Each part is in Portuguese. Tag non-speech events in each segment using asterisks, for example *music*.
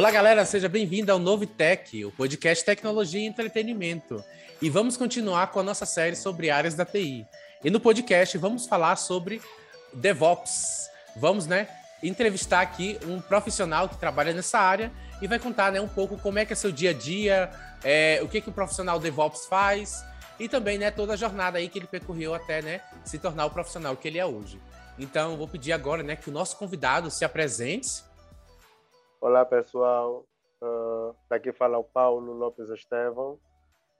Olá, galera, seja bem-vindo ao Novo Tech, o podcast Tecnologia e Entretenimento. E vamos continuar com a nossa série sobre áreas da TI. E no podcast vamos falar sobre DevOps. Vamos, né, entrevistar aqui um profissional que trabalha nessa área e vai contar, né, um pouco como é que é seu dia a dia, é, o que que o profissional DevOps faz e também, né, toda a jornada aí que ele percorreu até, né, se tornar o profissional que ele é hoje. Então, vou pedir agora, né, que o nosso convidado se apresente Olá, pessoal. Uh, daqui fala o Paulo Lopes Estevão.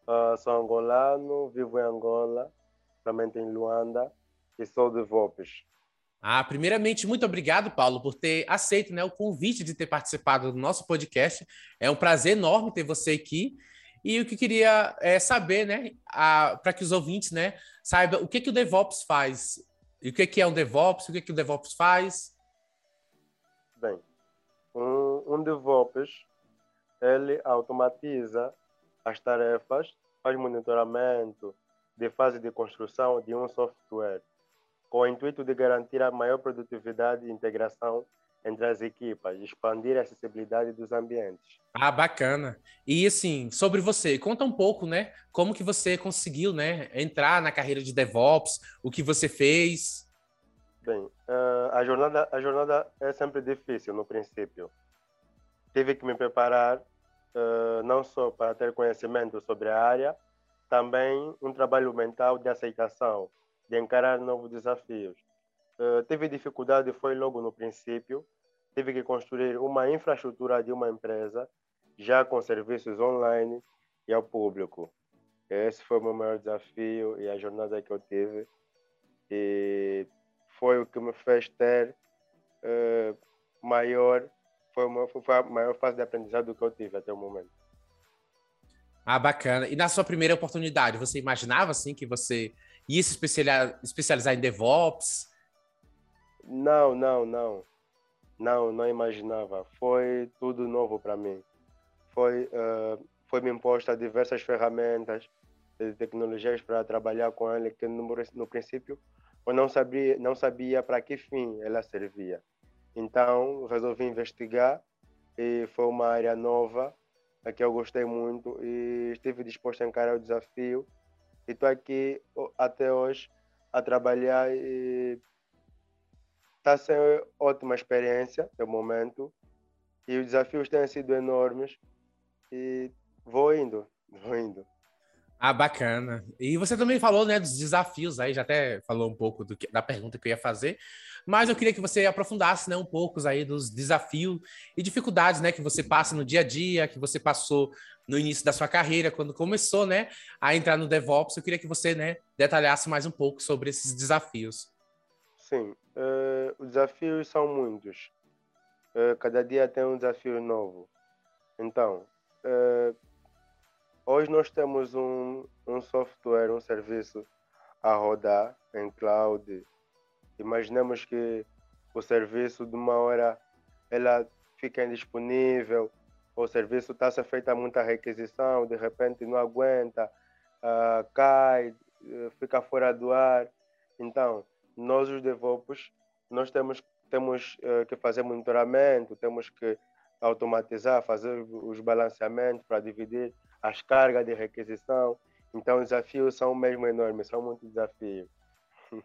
Uh, sou angolano, vivo em Angola, também em Luanda e sou de Vopes. Ah, primeiramente, muito obrigado, Paulo, por ter aceito né, o convite de ter participado do nosso podcast. É um prazer enorme ter você aqui. E o que queria é saber, né, para que os ouvintes né, saibam o que, que o DevOps faz. E o que, que é um DevOps, o que, que o DevOps faz. Bem, um, um DevOps, ele automatiza as tarefas, faz monitoramento de fase de construção de um software, com o intuito de garantir a maior produtividade e integração entre as equipas, expandir a acessibilidade dos ambientes. Ah, bacana. E assim, sobre você, conta um pouco, né? Como que você conseguiu, né, entrar na carreira de DevOps, o que você fez? Bem, uh, a, jornada, a jornada é sempre difícil no princípio. Tive que me preparar uh, não só para ter conhecimento sobre a área, também um trabalho mental de aceitação, de encarar novos desafios. Uh, tive dificuldade, foi logo no princípio. Tive que construir uma infraestrutura de uma empresa, já com serviços online e ao público. Esse foi o meu maior desafio e a jornada que eu tive. E foi o que me fez ter uh, maior, foi, uma, foi a maior fase de aprendizado que eu tive até o momento. Ah, bacana. E na sua primeira oportunidade, você imaginava assim que você ia se especializar, especializar em DevOps? Não, não, não. Não, não imaginava. Foi tudo novo para mim. Foi, uh, foi me imposta diversas ferramentas de tecnologias para trabalhar com ele, que no, no princípio eu não sabia, não sabia para que fim ela servia. Então, resolvi investigar e foi uma área nova a que eu gostei muito e estive disposto a encarar o desafio. E estou aqui até hoje a trabalhar e está sendo ótima experiência no momento e os desafios têm sido enormes e vou indo, vou indo. Ah, bacana. E você também falou, né, dos desafios aí, já até falou um pouco do que, da pergunta que eu ia fazer, mas eu queria que você aprofundasse, né, um pouco aí dos desafios e dificuldades, né, que você passa no dia a dia, que você passou no início da sua carreira, quando começou, né, a entrar no DevOps. Eu queria que você, né, detalhasse mais um pouco sobre esses desafios. Sim, uh, os desafios são muitos. Uh, cada dia tem um desafio novo. Então, uh, Hoje nós temos um, um software, um serviço a rodar em cloud. Imaginemos que o serviço de uma hora ela fica indisponível, o serviço está se feita muita requisição, de repente não aguenta, uh, cai, uh, fica fora do ar. Então, nós os DevOps, nós temos, temos uh, que fazer monitoramento, temos que automatizar, fazer os balanceamentos para dividir as cargas de requisição. Então, os desafios são mesmo enormes, são muitos desafios. *laughs*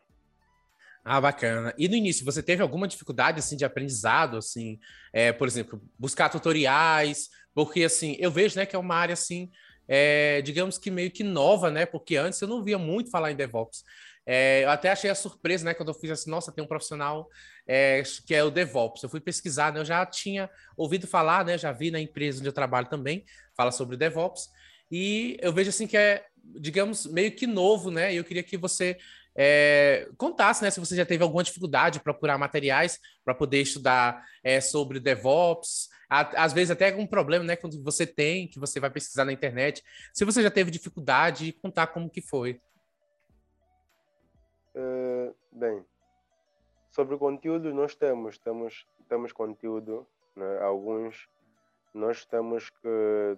Ah, bacana. E no início, você teve alguma dificuldade, assim, de aprendizado, assim, é, por exemplo, buscar tutoriais? Porque, assim, eu vejo, né, que é uma área, assim, é, digamos que meio que nova, né? Porque antes eu não via muito falar em DevOps. É, eu até achei a surpresa, né, quando eu fiz assim, nossa, tem um profissional é, que é o DevOps. Eu fui pesquisar, né, eu já tinha ouvido falar, né, já vi na empresa onde eu trabalho também, fala sobre DevOps, e eu vejo assim que é, digamos, meio que novo, né, e eu queria que você é, contasse, né, se você já teve alguma dificuldade de procurar materiais para poder estudar é, sobre DevOps, às vezes até algum problema, né, quando você tem, que você vai pesquisar na internet, se você já teve dificuldade, contar como que foi. Uh, bem, sobre o conteúdo nós temos, temos, temos conteúdo, né? alguns nós temos que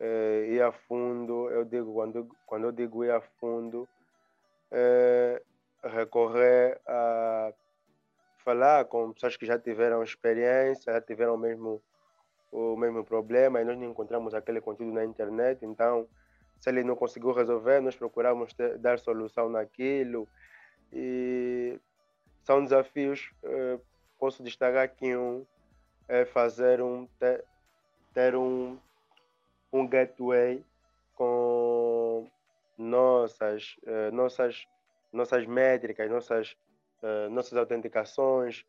uh, ir a fundo, eu digo, quando, quando eu digo ir a fundo, uh, recorrer a falar com pessoas que já tiveram experiência, já tiveram mesmo mesmo problema e nós não encontramos aquele conteúdo na internet, então se ele não conseguiu resolver, nós procuramos ter, dar solução naquilo e são desafios. Uh, posso destacar aqui um é fazer um ter, ter um um gateway com nossas uh, nossas nossas métricas, nossas uh, nossas autenticações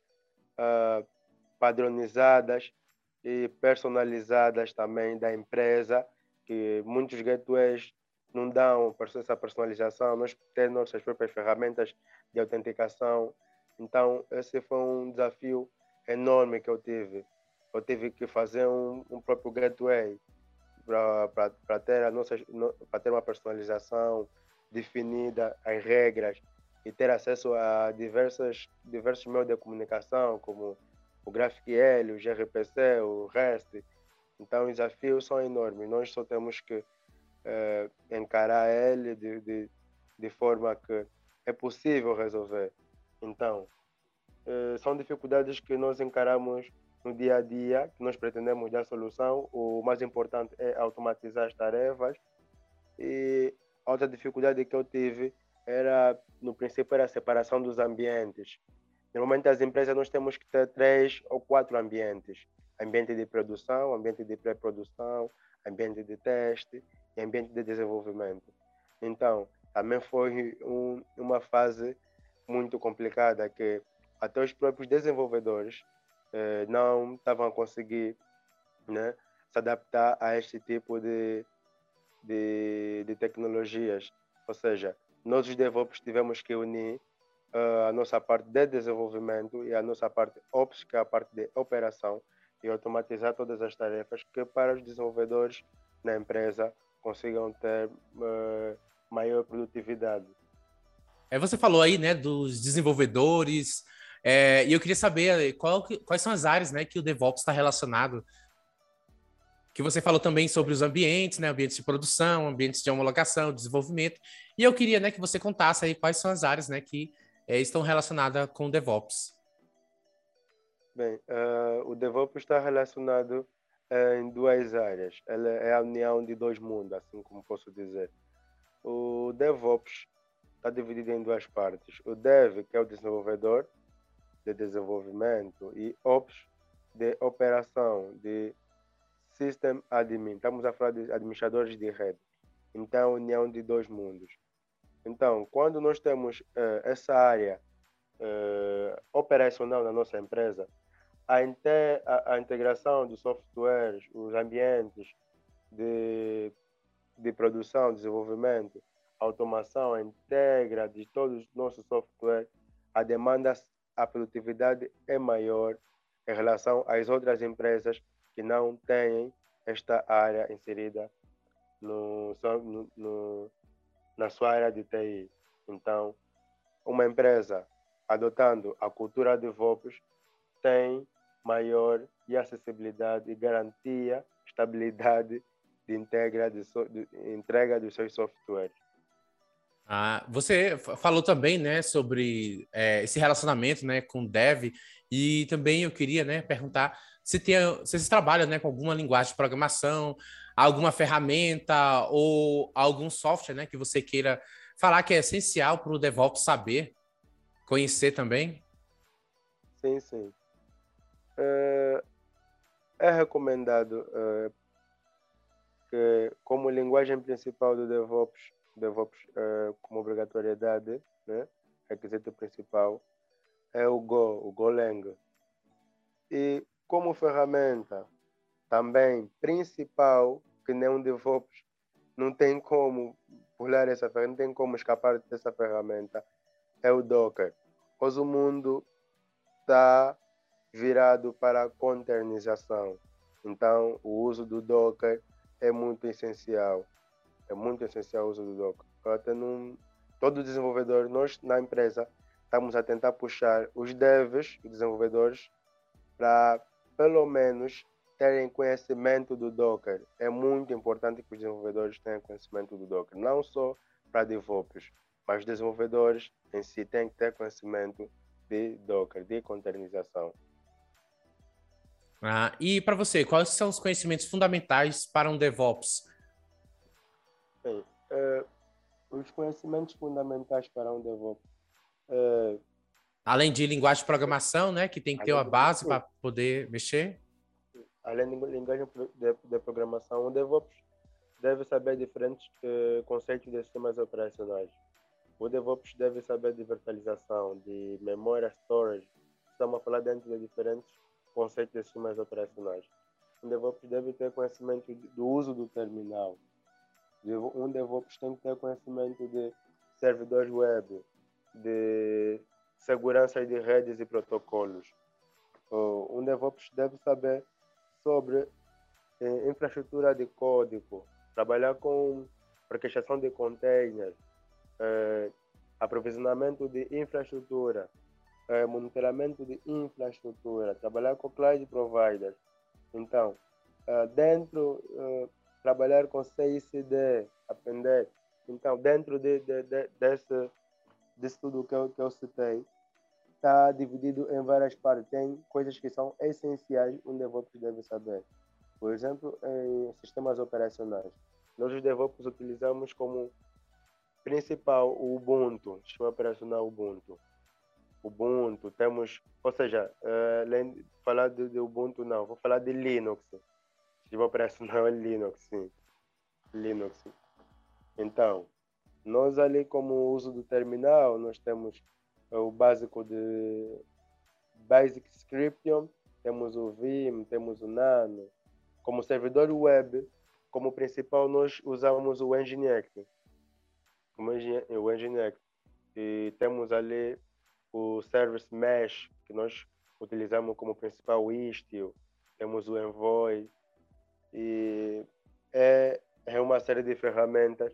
padronizadas e personalizadas também da empresa, que muitos gateways não dão essa personalização, nós temos nossas próprias ferramentas de autenticação. Então, esse foi um desafio enorme que eu tive. Eu tive que fazer um, um próprio gateway para ter, a nossa, ter uma personalização definida, as regras e ter acesso a diversas, diversos meios de comunicação, como o GraphQL, o gRPC, o REST. Então, os desafios são enormes. Nós só temos que eh, encarar ele de, de, de forma que é possível resolver. Então, eh, são dificuldades que nós encaramos no dia a dia, que nós pretendemos dar solução. O mais importante é automatizar as tarefas. E outra dificuldade que eu tive era, no princípio, era a separação dos ambientes. Normalmente, as empresas nós temos que ter três ou quatro ambientes: ambiente de produção, ambiente de pré-produção, ambiente de teste e ambiente de desenvolvimento. Então, também foi um, uma fase muito complicada que até os próprios desenvolvedores eh, não estavam a conseguir né, se adaptar a este tipo de, de, de tecnologias. Ou seja, nós os DevOps tivemos que unir uh, a nossa parte de desenvolvimento e a nossa parte Ops, que é a parte de operação, e automatizar todas as tarefas que para os desenvolvedores na empresa consigam ter uh, maior produtividade. É, você falou aí, né, dos desenvolvedores, é, e eu queria saber qual, quais são as áreas, né, que o DevOps está relacionado. Que você falou também sobre os ambientes, né, ambientes de produção, ambientes de homologação, desenvolvimento. E eu queria, né, que você contasse aí quais são as áreas, né, que é, estão relacionadas com o DevOps. Bem, uh, o DevOps está relacionado uh, em duas áreas. Ela é a união de dois mundos, assim como posso dizer. O DevOps está dividido em duas partes. O Dev, que é o desenvolvedor de desenvolvimento, e Ops, de operação, de System Admin. Estamos a falar de administradores de rede. Então, união de dois mundos. Então, quando nós temos uh, essa área uh, operacional na nossa empresa, a, a, a, integração dos softwares, os ambientes de, de produção, desenvolvimento, automação, integra de todos os nossos softwares, a demanda, a produtividade é maior em relação às outras empresas que não têm esta área inserida no, no, no na sua área de TI. Então, uma empresa adotando a cultura de VOPs tem maior e acessibilidade e garantia, estabilidade de, integra de, so, de entrega dos seus softwares. Ah, você falou também, né, sobre é, esse relacionamento, né, com Dev e também eu queria, né, perguntar se tem, se vocês trabalham, né, com alguma linguagem de programação, alguma ferramenta ou algum software, né, que você queira falar que é essencial para o DevOps saber, conhecer também? Sim, sim. É, é recomendado é, que, como linguagem principal do DevOps, DevOps é, como obrigatoriedade, né, requisito principal, é o Go, o Golang. E como ferramenta também principal, que nem um DevOps não tem como pular essa ferramenta, não tem como escapar dessa ferramenta, é o Docker. Pois o mundo está virado para a containerização. Então, o uso do Docker é muito essencial. É muito essencial o uso do Docker. Até num, todo desenvolvedor, nós na empresa, estamos a tentar puxar os devs, os desenvolvedores, para pelo menos terem conhecimento do Docker. É muito importante que os desenvolvedores tenham conhecimento do Docker, não só para DevOps, mas os desenvolvedores em si têm que ter conhecimento de Docker, de containerização. Ah, e para você, quais são os conhecimentos fundamentais para um DevOps? Bem, uh, os conhecimentos fundamentais para um DevOps. Uh, Além de linguagem de programação, né, que tem que ter uma base para poder mexer. Além de linguagem de, de, programação, um DevOps deve saber diferentes uh, conceitos de sistemas operacionais. O DevOps deve saber de virtualização, de memória storage. Estamos a falar dentro de diferentes conceitos de sistemas operacionais. Um DevOps deve ter conhecimento do uso do terminal. Um DevOps tem que ter conhecimento de servidores web, de segurança de redes e protocolos. Um DevOps deve saber sobre eh, infraestrutura de código, trabalhar com orquestração de containers, eh, aprovisionamento de infraestrutura, eh, monitoramento de infraestrutura, trabalhar com cloud providers. Então, eh, dentro, eh, trabalhar com CICD, aprender. Então, dentro de, de, de, desse, desse tudo que eu, que eu citei, está dividido em várias partes. Tem coisas que são essenciais, um DevOps deve saber. Por exemplo, em sistemas operacionais. Nós, os DevOps, utilizamos como principal o Ubuntu, sistema operacional Ubuntu. Ubuntu, temos, ou seja, uh, falar de, de, Ubuntu, não, vou falar de Linux. Sistema operacional *laughs* é Linux, sim. Linux. Então, nós ali como uso do terminal, nós temos o básico de Basic Scription, temos o Vim, temos o Nano. Como servidor web, como principal, nós usamos o Nginx. O Nginx. E temos ali o Service Mesh, que nós utilizamos como principal Istio. Temos o Envoy. E é, é uma série de ferramentas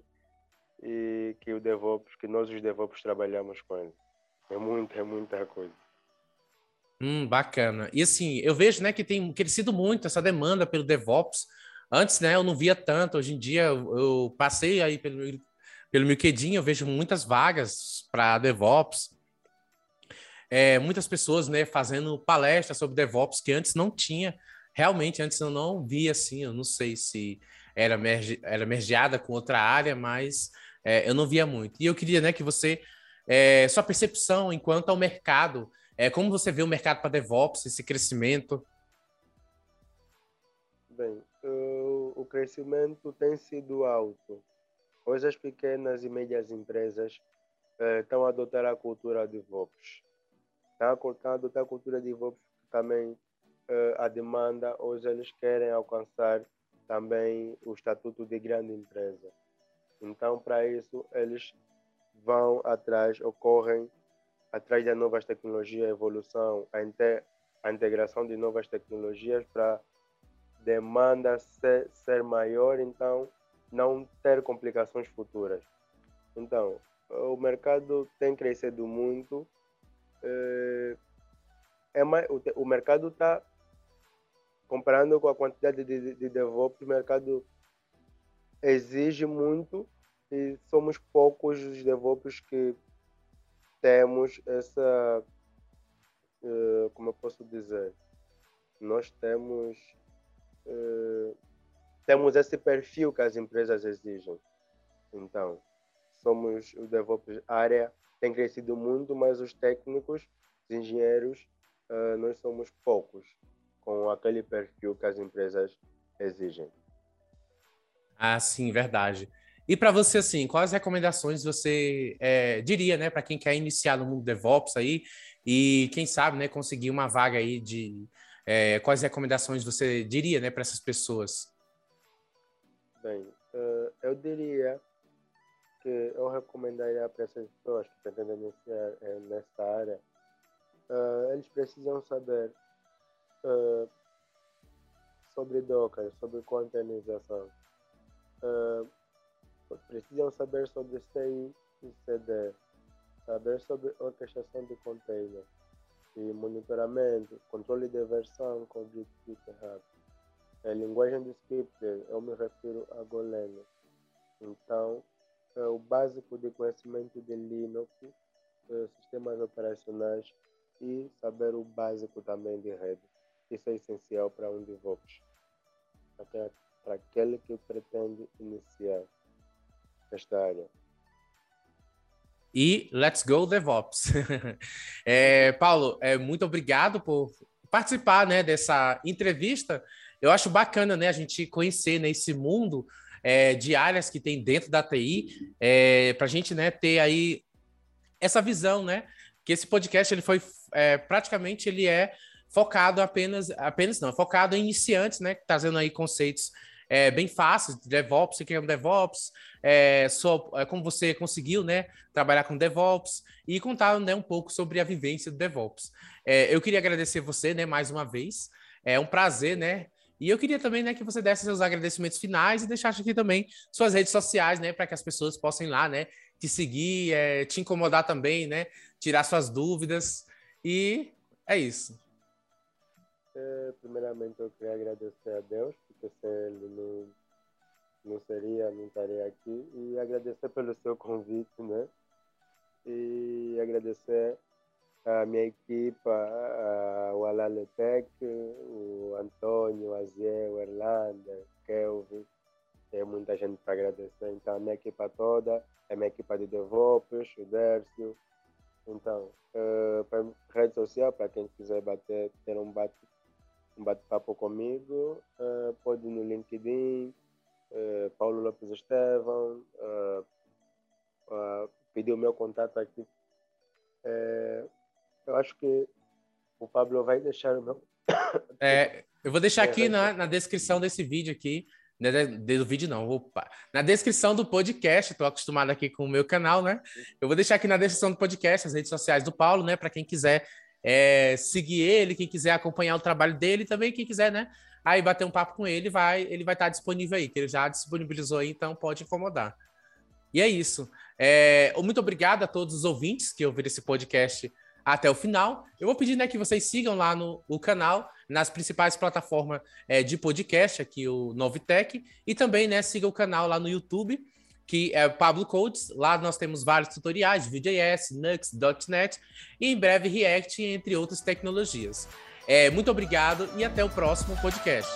e que o DevOps, que nós os DevOps trabalhamos com ele. É muita, é muita coisa. Hum, bacana. E assim, eu vejo, né, que tem crescido muito essa demanda pelo DevOps. Antes, né, eu não via tanto. Hoje em dia, eu, passei aí pelo, pelo LinkedIn, eu vejo muitas vagas para DevOps. É, muitas pessoas, né, fazendo palestras sobre DevOps que antes não tinha. Realmente, antes eu não via assim. Eu não sei se era, merge, era mergeada com outra área, mas é, eu não via muito. E eu queria, né, que você é, sua percepção enquanto ao mercado, é, como você vê o mercado para DevOps, esse crescimento? Bem, o, crescimento tem sido alto. Hoje as pequenas e médias empresas é, estão a adotar a cultura de DevOps. Estão a adotar a cultura de DevOps também é, a demanda, hoje eles querem alcançar também o estatuto de grande empresa. Então, para isso, eles vão atrás, ocorrem atrás das novas tecnologias, a evolução, a, a integração de novas tecnologias para demanda ser, ser maior, então não ter complicações futuras. Então, o mercado tem crescido muito. É, mais, o, o mercado está, comparando com a quantidade de, de, de DevOps, o mercado exige muito e somos poucos os DevOps que temos essa. Uh, como eu posso dizer? Nós temos. Uh, temos esse perfil que as empresas exigem. Então, somos o DevOps área tem crescido muito, mas os técnicos, os engenheiros, uh, nós somos poucos com aquele perfil que as empresas exigem. Ah, sim, verdade. E para você, assim, quais recomendações você é, diria, né, para quem quer iniciar no mundo DevOps aí e quem sabe, né, conseguir uma vaga aí de é, quais recomendações você diria, né, para essas pessoas? Bem, uh, eu diria que eu recomendaria para essas pessoas que pretendem iniciar uh, nessa área, uh, eles precisam saber sobre Docker, sobre containerização. Uh, precisam saber sobre CI e CD, saber sobre orquestração de container e monitoramento, controle de versão com GitHub. A linguagem de script, eu me refiro a Golang. Então, o básico de conhecimento de Linux, é, sistemas operacionais e saber o básico também de rede. isso é essencial para um DevOps, para aquele que pretende iniciar esta área. E let's go DevOps. *laughs* é, Paulo, é, muito obrigado por participar né, dessa entrevista. Eu acho bacana né, a gente conhecer né, esse mundo é, de áreas que tem dentro da TI, é, para a gente né, ter aí essa visão, né? Que esse podcast ele foi é, praticamente ele é focado apenas, apenas não, focado em iniciantes, né? Trazendo aí conceitos é, bem fáceis, DevOps, você quer um DevOps, é, só, é, como você conseguiu, né, trabalhar com DevOps e contar, né, um pouco sobre a vivência do DevOps. É, eu queria agradecer você, né, mais uma vez. É um prazer, né, e eu queria também, né, que você desse seus agradecimentos finais e deixasse aqui também suas redes sociais, né, para que as pessoas possam ir lá, né, te seguir, é, te incomodar também, né, tirar suas dúvidas. E é isso. É, primeiramente, eu queria agradecer a Deus, porque se ele não, não seria, não estaria aqui. E agradecer pelo seu convite, né? E agradecer a minha equipa, o Alaletec, o Antônio, o Aziel, o Erlander, o Kelvin, tem muita gente para agradecer. Então, a minha equipa toda, a minha equipa de DevOps, o Dércio. Então, uh, para rede social, para quem quiser bater, ter um bate um bate-papo comigo, uh, pode ir no LinkedIn, uh, Paulo Lopes Estevão, pedir o meu contato aqui. Eu acho que o Pablo vai deixar o meu. *coughs* É, eu vou deixar aqui na, na descrição desse vídeo aqui. Né, do vídeo não, opa. Na descrição do podcast, estou acostumado aqui com o meu canal, né? Eu vou deixar aqui na descrição do podcast as redes sociais do Paulo, né? Para quem quiser é, seguir ele, quem quiser acompanhar o trabalho dele, também quem quiser, né? Aí bater um papo com ele, vai, ele vai estar disponível aí, que ele já disponibilizou aí, então pode incomodar. E é isso. É, muito obrigado a todos os ouvintes que ouviram esse podcast até o final. Eu vou pedir né, que vocês sigam lá no o canal, nas principais plataformas é, de podcast, aqui o Novitec, e também né, siga o canal lá no YouTube, que é Pablo Codes. Lá nós temos vários tutoriais VJS, Nux, .NET e em breve React, entre outras tecnologias. É, muito obrigado e até o próximo podcast.